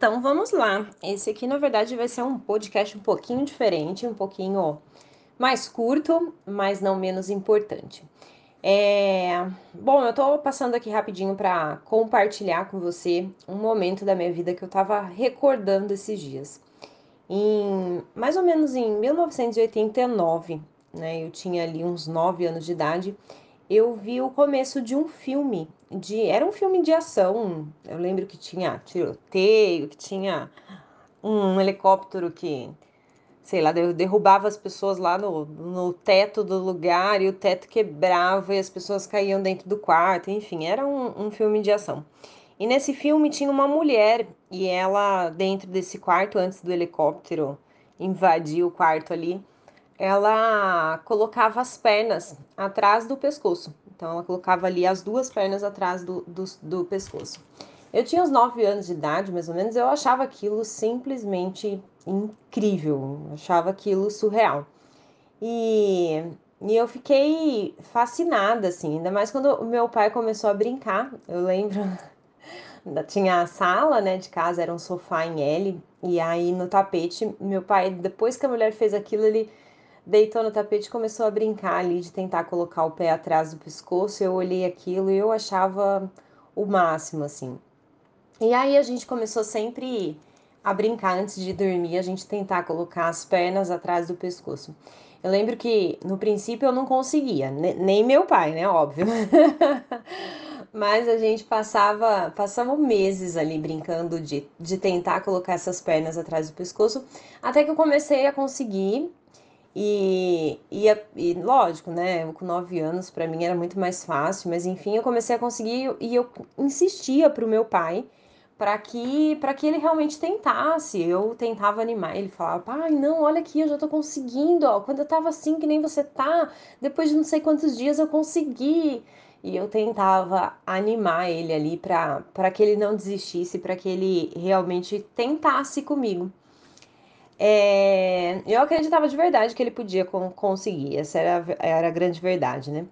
Então vamos lá. Esse aqui, na verdade, vai ser um podcast um pouquinho diferente, um pouquinho mais curto, mas não menos importante. É... Bom, eu tô passando aqui rapidinho para compartilhar com você um momento da minha vida que eu tava recordando esses dias. Em mais ou menos em 1989, né? Eu tinha ali uns 9 anos de idade. Eu vi o começo de um filme de era um filme de ação. Eu lembro que tinha tiroteio, que tinha um helicóptero que, sei lá, derrubava as pessoas lá no, no teto do lugar e o teto quebrava e as pessoas caíam dentro do quarto. Enfim, era um, um filme de ação. E nesse filme tinha uma mulher e ela, dentro desse quarto, antes do helicóptero invadir o quarto ali, ela colocava as pernas atrás do pescoço. Então, ela colocava ali as duas pernas atrás do, do, do pescoço. Eu tinha uns 9 anos de idade, mais ou menos, eu achava aquilo simplesmente incrível, eu achava aquilo surreal. E, e eu fiquei fascinada, assim, ainda mais quando o meu pai começou a brincar. Eu lembro, tinha a sala, né, de casa, era um sofá em L, e aí no tapete, meu pai, depois que a mulher fez aquilo, ele deitou no tapete e começou a brincar ali de tentar colocar o pé atrás do pescoço. Eu olhei aquilo e eu achava o máximo, assim. E aí a gente começou sempre a brincar antes de dormir, a gente tentar colocar as pernas atrás do pescoço. Eu lembro que no princípio eu não conseguia, nem meu pai, né? Óbvio. Mas a gente passava, passava meses ali brincando de, de tentar colocar essas pernas atrás do pescoço, até que eu comecei a conseguir e, e, e, lógico, né? Com nove anos para mim era muito mais fácil, mas enfim, eu comecei a conseguir e eu insistia pro meu pai para que para que ele realmente tentasse. Eu tentava animar, ele falava: "Pai, não, olha aqui, eu já tô conseguindo, ó. Quando eu tava assim que nem você tá, depois de não sei quantos dias eu consegui". E eu tentava animar ele ali para para que ele não desistisse, para que ele realmente tentasse comigo. É, eu acreditava de verdade que ele podia conseguir, essa era, era a grande verdade, né?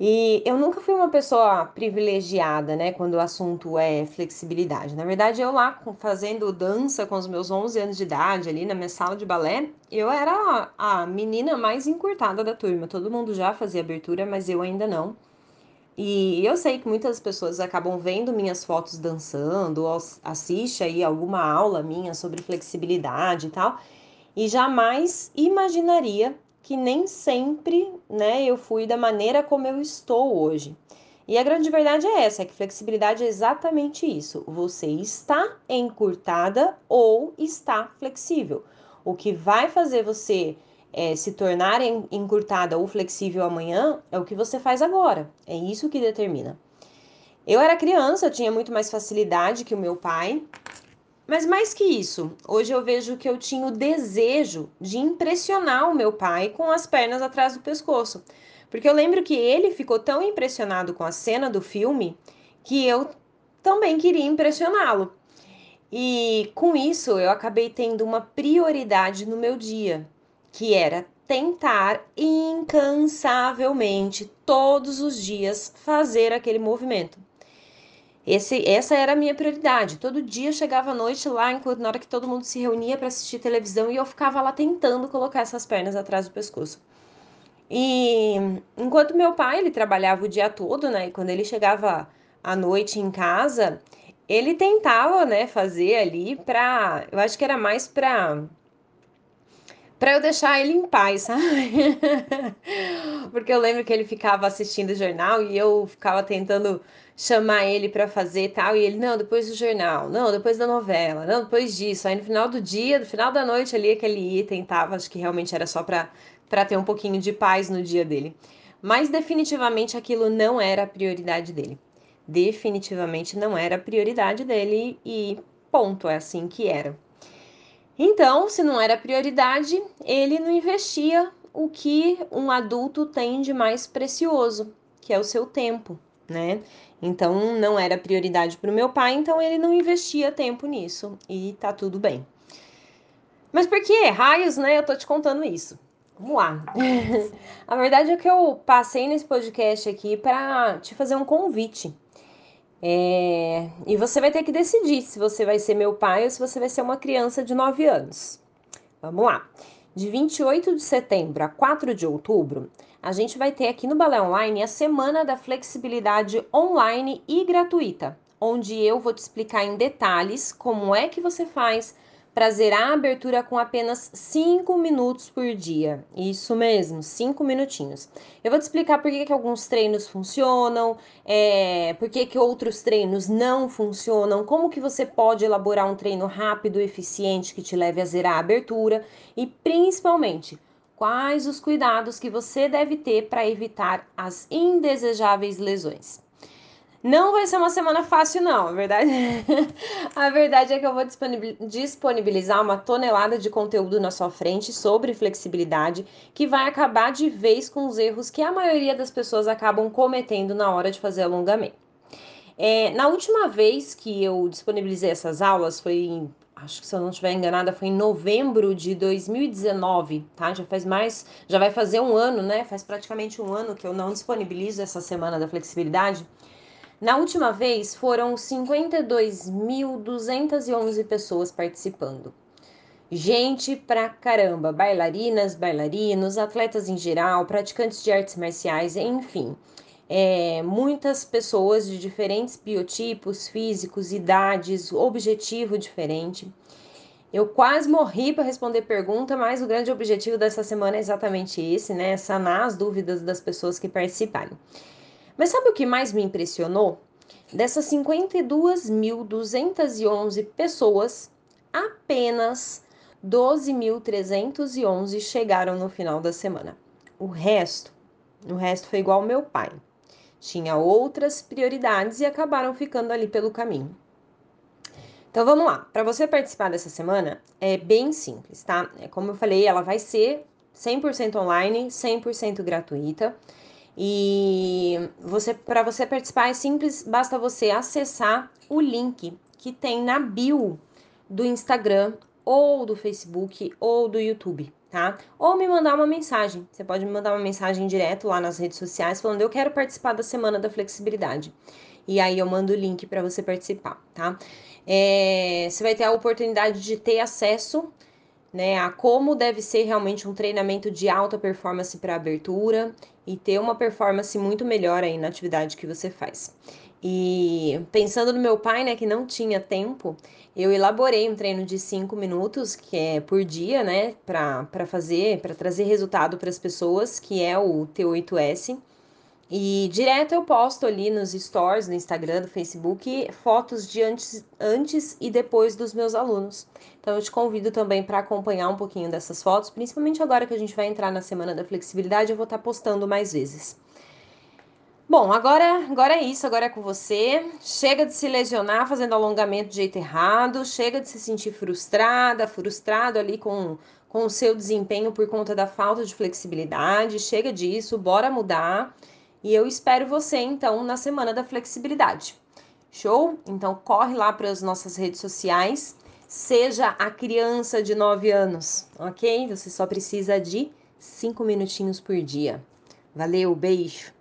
E eu nunca fui uma pessoa privilegiada, né, quando o assunto é flexibilidade. Na verdade, eu lá fazendo dança com os meus 11 anos de idade, ali na minha sala de balé, eu era a menina mais encurtada da turma. Todo mundo já fazia abertura, mas eu ainda não. E eu sei que muitas pessoas acabam vendo minhas fotos dançando, assiste aí alguma aula minha sobre flexibilidade e tal, e jamais imaginaria que nem sempre, né, eu fui da maneira como eu estou hoje. E a grande verdade é essa, é que flexibilidade é exatamente isso. Você está encurtada ou está flexível. O que vai fazer você é, se tornar encurtada ou flexível amanhã é o que você faz agora. É isso que determina. Eu era criança, eu tinha muito mais facilidade que o meu pai, mas mais que isso, hoje eu vejo que eu tinha o desejo de impressionar o meu pai com as pernas atrás do pescoço. Porque eu lembro que ele ficou tão impressionado com a cena do filme que eu também queria impressioná-lo. E com isso eu acabei tendo uma prioridade no meu dia que era tentar incansavelmente todos os dias fazer aquele movimento. Esse, essa era a minha prioridade. Todo dia chegava à noite lá, enquanto na hora que todo mundo se reunia para assistir televisão, e eu ficava lá tentando colocar essas pernas atrás do pescoço. E enquanto meu pai ele trabalhava o dia todo, né? E quando ele chegava à noite em casa, ele tentava, né, fazer ali para, eu acho que era mais para para eu deixar ele em paz, sabe? Porque eu lembro que ele ficava assistindo o jornal e eu ficava tentando chamar ele para fazer tal, e ele, não, depois do jornal, não, depois da novela, não, depois disso. Aí no final do dia, no final da noite ali, é que ele tentava, acho que realmente era só para ter um pouquinho de paz no dia dele. Mas definitivamente aquilo não era a prioridade dele. Definitivamente não era a prioridade dele e ponto, é assim que era. Então, se não era prioridade, ele não investia o que um adulto tem de mais precioso, que é o seu tempo, né? Então, não era prioridade para o meu pai, então ele não investia tempo nisso e tá tudo bem. Mas por que raios, né? Eu tô te contando isso. Vamos lá. a verdade é que eu passei nesse podcast aqui para te fazer um convite. É... E você vai ter que decidir se você vai ser meu pai ou se você vai ser uma criança de 9 anos. Vamos lá. De 28 de setembro a 4 de outubro, a gente vai ter aqui no Balé Online a Semana da Flexibilidade Online e Gratuita, onde eu vou te explicar em detalhes como é que você faz para zerar a abertura com apenas 5 minutos por dia. Isso mesmo, 5 minutinhos. Eu vou te explicar por que, que alguns treinos funcionam, é, por que, que outros treinos não funcionam, como que você pode elaborar um treino rápido e eficiente que te leve a zerar a abertura e principalmente quais os cuidados que você deve ter para evitar as indesejáveis lesões. Não vai ser uma semana fácil, não. A verdade, a verdade é que eu vou disponibilizar uma tonelada de conteúdo na sua frente sobre flexibilidade que vai acabar de vez com os erros que a maioria das pessoas acabam cometendo na hora de fazer alongamento. É, na última vez que eu disponibilizei essas aulas, foi em, acho que se eu não estiver enganada, foi em novembro de 2019, tá? Já faz mais, já vai fazer um ano, né? Faz praticamente um ano que eu não disponibilizo essa semana da flexibilidade. Na última vez foram 52.211 pessoas participando. Gente pra caramba, bailarinas, bailarinos, atletas em geral, praticantes de artes marciais, enfim. É, muitas pessoas de diferentes biotipos físicos, idades, objetivo diferente. Eu quase morri para responder pergunta, mas o grande objetivo dessa semana é exatamente esse, né? Sanar as dúvidas das pessoas que participarem. Mas sabe o que mais me impressionou? Dessas 52.211 pessoas, apenas 12.311 chegaram no final da semana. O resto, o resto foi igual ao meu pai. Tinha outras prioridades e acabaram ficando ali pelo caminho. Então vamos lá. Para você participar dessa semana é bem simples, tá? É como eu falei, ela vai ser 100% online, 100% gratuita. E você, para você participar é simples, basta você acessar o link que tem na bio do Instagram ou do Facebook ou do YouTube, tá? Ou me mandar uma mensagem. Você pode me mandar uma mensagem direto lá nas redes sociais falando eu quero participar da semana da flexibilidade. E aí eu mando o link para você participar, tá? É, você vai ter a oportunidade de ter acesso né, a como deve ser realmente um treinamento de alta performance para abertura e ter uma performance muito melhor aí na atividade que você faz. E pensando no meu pai, né, que não tinha tempo, eu elaborei um treino de 5 minutos, que é por dia, né, para fazer, para trazer resultado para as pessoas, que é o T8S. E direto eu posto ali nos stories, no Instagram, no Facebook, fotos de antes, antes e depois dos meus alunos. Então eu te convido também para acompanhar um pouquinho dessas fotos, principalmente agora que a gente vai entrar na semana da flexibilidade, eu vou estar tá postando mais vezes. Bom, agora, agora é isso, agora é com você. Chega de se lesionar fazendo alongamento de jeito errado, chega de se sentir frustrada, frustrado ali com, com o seu desempenho por conta da falta de flexibilidade. Chega disso, bora mudar. E eu espero você então na semana da flexibilidade. Show? Então corre lá para as nossas redes sociais. Seja a criança de 9 anos, ok? Você só precisa de 5 minutinhos por dia. Valeu, beijo!